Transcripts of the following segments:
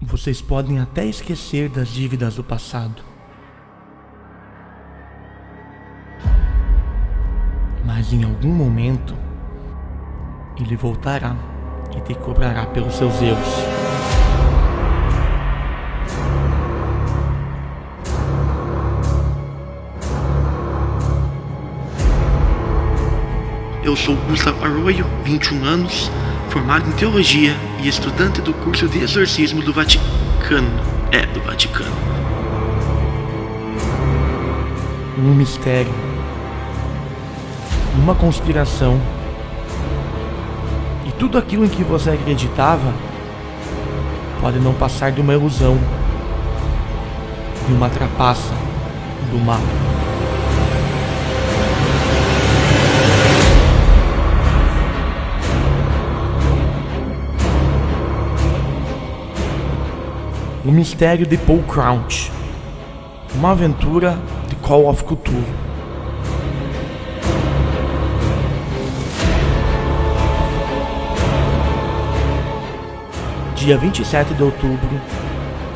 Vocês podem até esquecer das dívidas do passado. Mas em algum momento, ele voltará e te cobrará pelos seus erros. Eu sou Gustavo Arroyo, 21 anos, formado em teologia e estudante do curso de exorcismo do Vaticano. É, do Vaticano. Um mistério, uma conspiração, e tudo aquilo em que você acreditava pode não passar de uma ilusão, de uma trapaça do mal. O Mistério de Paul Crouch Uma aventura de Call of Cthulhu Dia 27 de outubro,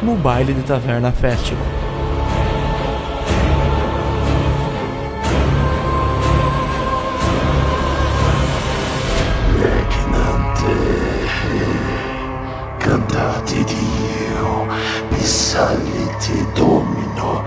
no baile de Taverna Festival. saliti domino